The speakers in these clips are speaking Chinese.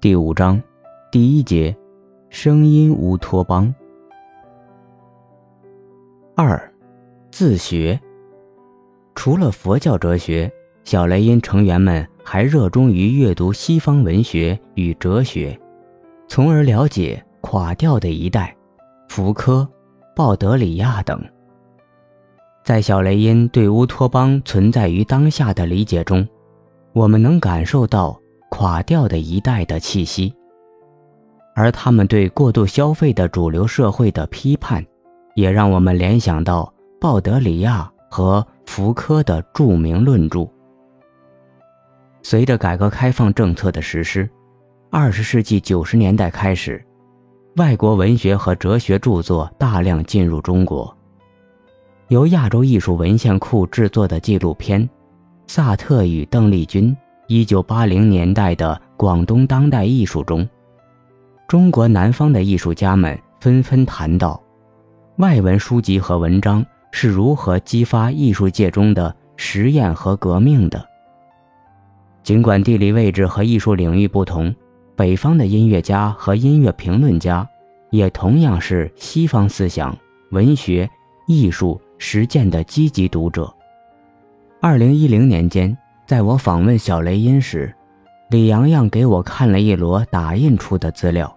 第五章，第一节，声音乌托邦。二，自学。除了佛教哲学，小雷音成员们还热衷于阅读西方文学与哲学，从而了解垮掉的一代、福柯、鲍德里亚等。在小雷音对乌托邦存在于当下的理解中，我们能感受到。垮掉的一代的气息，而他们对过度消费的主流社会的批判，也让我们联想到鲍德里亚和福柯的著名论著。随着改革开放政策的实施，二十世纪九十年代开始，外国文学和哲学著作大量进入中国。由亚洲艺术文献库制作的纪录片《萨特与邓丽君》。一九八零年代的广东当代艺术中，中国南方的艺术家们纷纷谈到，外文书籍和文章是如何激发艺术界中的实验和革命的。尽管地理位置和艺术领域不同，北方的音乐家和音乐评论家也同样是西方思想、文学、艺术实践的积极读者。二零一零年间。在我访问小雷音时，李洋洋给我看了一摞打印出的资料，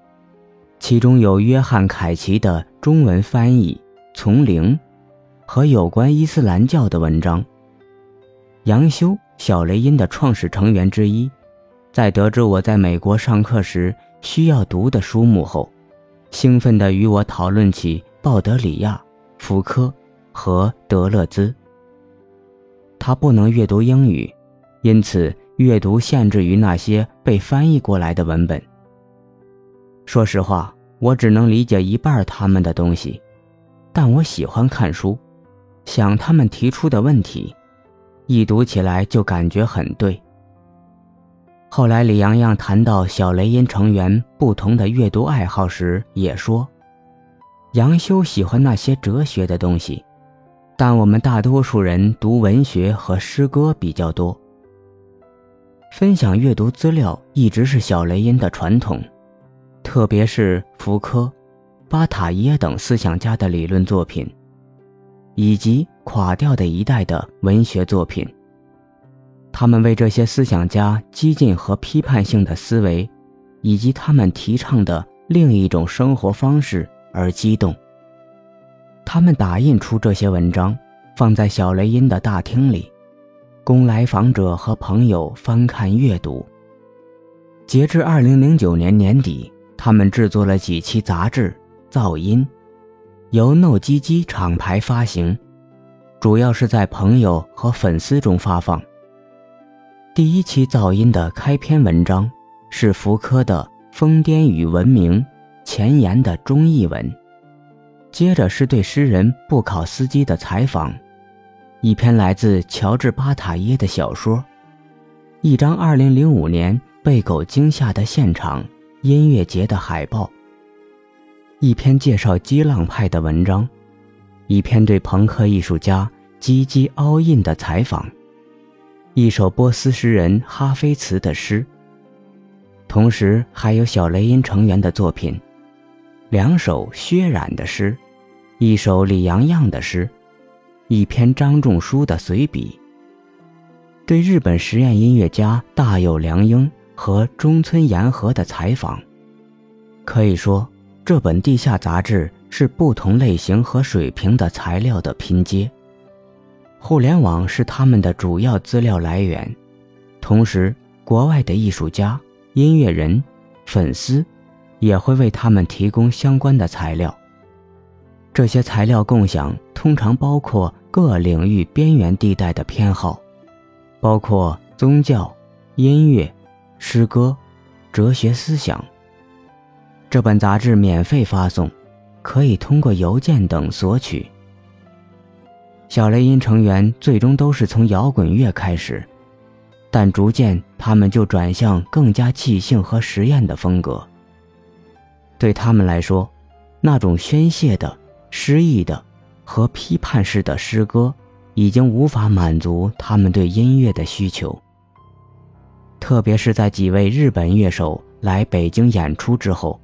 其中有约翰·凯奇的中文翻译《从灵》和有关伊斯兰教的文章。杨修，小雷音的创始成员之一，在得知我在美国上课时需要读的书目后，兴奋地与我讨论起鲍德里亚、福柯和德勒兹。他不能阅读英语。因此，阅读限制于那些被翻译过来的文本。说实话，我只能理解一半他们的东西，但我喜欢看书，想他们提出的问题，一读起来就感觉很对。后来，李洋洋谈到小雷音成员不同的阅读爱好时，也说，杨修喜欢那些哲学的东西，但我们大多数人读文学和诗歌比较多。分享阅读资料一直是小雷音的传统，特别是福柯、巴塔耶等思想家的理论作品，以及垮掉的一代的文学作品。他们为这些思想家激进和批判性的思维，以及他们提倡的另一种生活方式而激动。他们打印出这些文章，放在小雷音的大厅里。供来访者和朋友翻看阅读。截至二零零九年年底，他们制作了几期杂志《噪音》，由 No 基基厂牌发行，主要是在朋友和粉丝中发放。第一期《噪音》的开篇文章是福柯的《疯癫与文明》前言的中译文，接着是对诗人布考斯基的采访。一篇来自乔治·巴塔耶的小说，一张2005年被狗惊吓的现场音乐节的海报，一篇介绍激浪派的文章，一篇对朋克艺术家基基·奥印的采访，一首波斯诗人哈菲茨的诗，同时还有小雷音成员的作品，两首薛冉的诗，一首李阳样的诗。一篇张仲书的随笔，对日本实验音乐家大友良英和中村洋和的采访，可以说，这本地下杂志是不同类型和水平的材料的拼接。互联网是他们的主要资料来源，同时，国外的艺术家、音乐人、粉丝，也会为他们提供相关的材料。这些材料共享通常包括各领域边缘地带的偏好，包括宗教、音乐、诗歌、哲学思想。这本杂志免费发送，可以通过邮件等索取。小雷音成员最终都是从摇滚乐开始，但逐渐他们就转向更加即兴和实验的风格。对他们来说，那种宣泄的。诗意的和批判式的诗歌已经无法满足他们对音乐的需求，特别是在几位日本乐手来北京演出之后，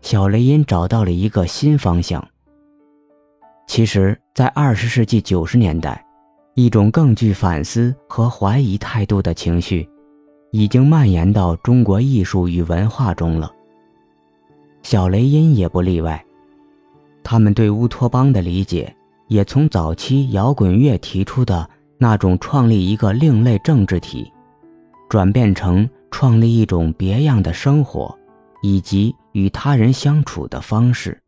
小雷音找到了一个新方向。其实，在二十世纪九十年代，一种更具反思和怀疑态度的情绪，已经蔓延到中国艺术与文化中了。小雷音也不例外，他们对乌托邦的理解，也从早期摇滚乐提出的那种创立一个另类政治体，转变成创立一种别样的生活，以及与他人相处的方式。